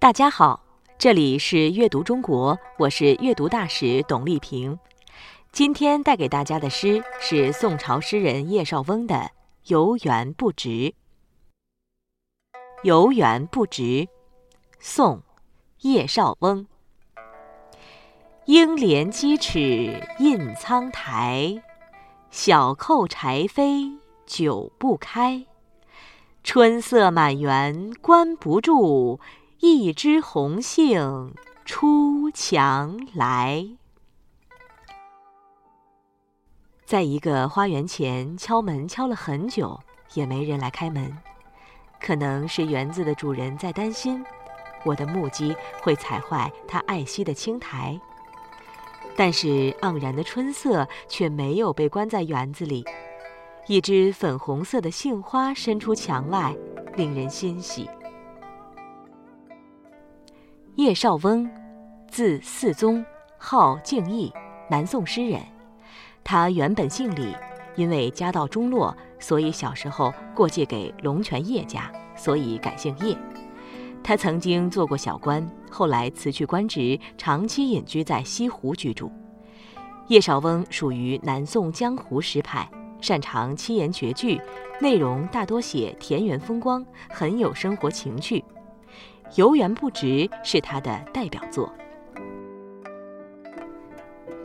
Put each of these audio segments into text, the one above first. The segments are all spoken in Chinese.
大家好，这里是阅读中国，我是阅读大使董丽萍。今天带给大家的诗是宋朝诗人叶绍翁的《游园不值》。《游园不值》，宋·叶绍翁。应怜屐齿印苍苔，小扣柴扉久不开。春色满园关不住，一枝红杏出墙来。在一个花园前敲门敲了很久，也没人来开门。可能是园子的主人在担心我的木屐会踩坏他爱惜的青苔。但是盎然的春色却没有被关在园子里，一只粉红色的杏花伸出墙外，令人欣喜。叶绍翁，字嗣宗，号敬义，南宋诗人。他原本姓李，因为家道中落，所以小时候过继给龙泉叶家，所以改姓叶。他曾经做过小官，后来辞去官职，长期隐居在西湖居住。叶绍翁属于南宋江湖诗派，擅长七言绝句，内容大多写田园风光，很有生活情趣。《游园不值》是他的代表作。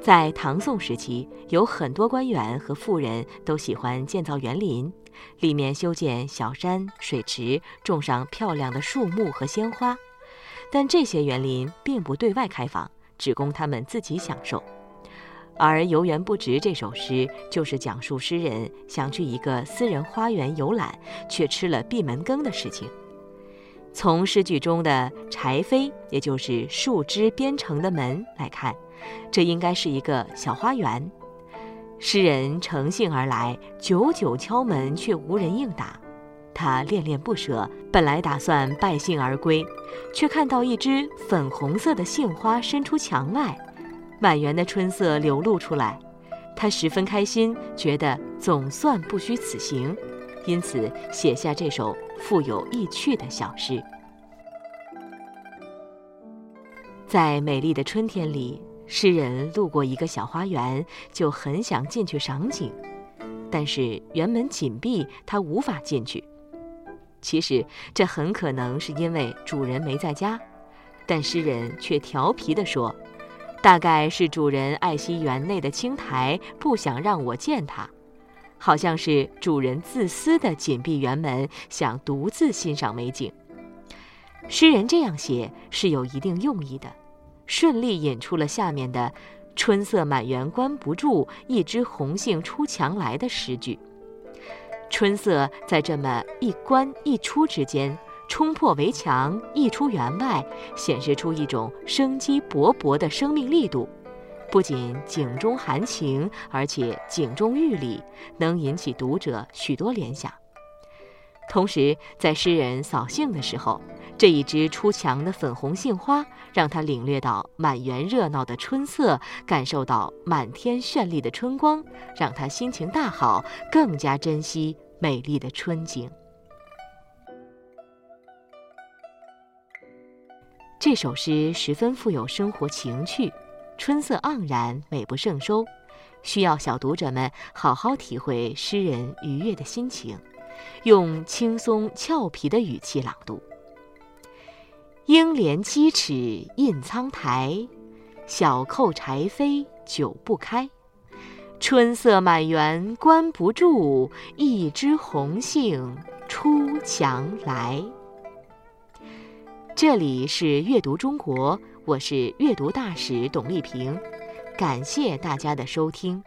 在唐宋时期，有很多官员和富人都喜欢建造园林。里面修建小山水池，种上漂亮的树木和鲜花，但这些园林并不对外开放，只供他们自己享受。而《游园不值》这首诗就是讲述诗人想去一个私人花园游览，却吃了闭门羹的事情。从诗句中的柴扉，也就是树枝编成的门来看，这应该是一个小花园。诗人乘兴而来，久久敲门却无人应答。他恋恋不舍，本来打算败兴而归，却看到一只粉红色的杏花伸出墙外，满园的春色流露出来。他十分开心，觉得总算不虚此行，因此写下这首富有意趣的小诗。在美丽的春天里。诗人路过一个小花园，就很想进去赏景，但是园门紧闭，他无法进去。其实这很可能是因为主人没在家，但诗人却调皮地说：“大概是主人爱惜园内的青苔，不想让我见他，好像是主人自私地紧闭园门，想独自欣赏美景。”诗人这样写是有一定用意的。顺利引出了下面的“春色满园关不住，一枝红杏出墙来”的诗句。春色在这么一关一出之间，冲破围墙，溢出园外，显示出一种生机勃勃的生命力度。不仅景中含情，而且景中寓理，能引起读者许多联想。同时，在诗人扫兴的时候，这一枝出墙的粉红杏花，让他领略到满园热闹的春色，感受到满天绚丽的春光，让他心情大好，更加珍惜美丽的春景。这首诗十分富有生活情趣，春色盎然，美不胜收，需要小读者们好好体会诗人愉悦的心情。用轻松俏皮的语气朗读：“应怜屐齿印苍苔，小扣柴扉久不开。春色满园关不住，一枝红杏出墙来。”这里是阅读中国，我是阅读大使董丽萍，感谢大家的收听。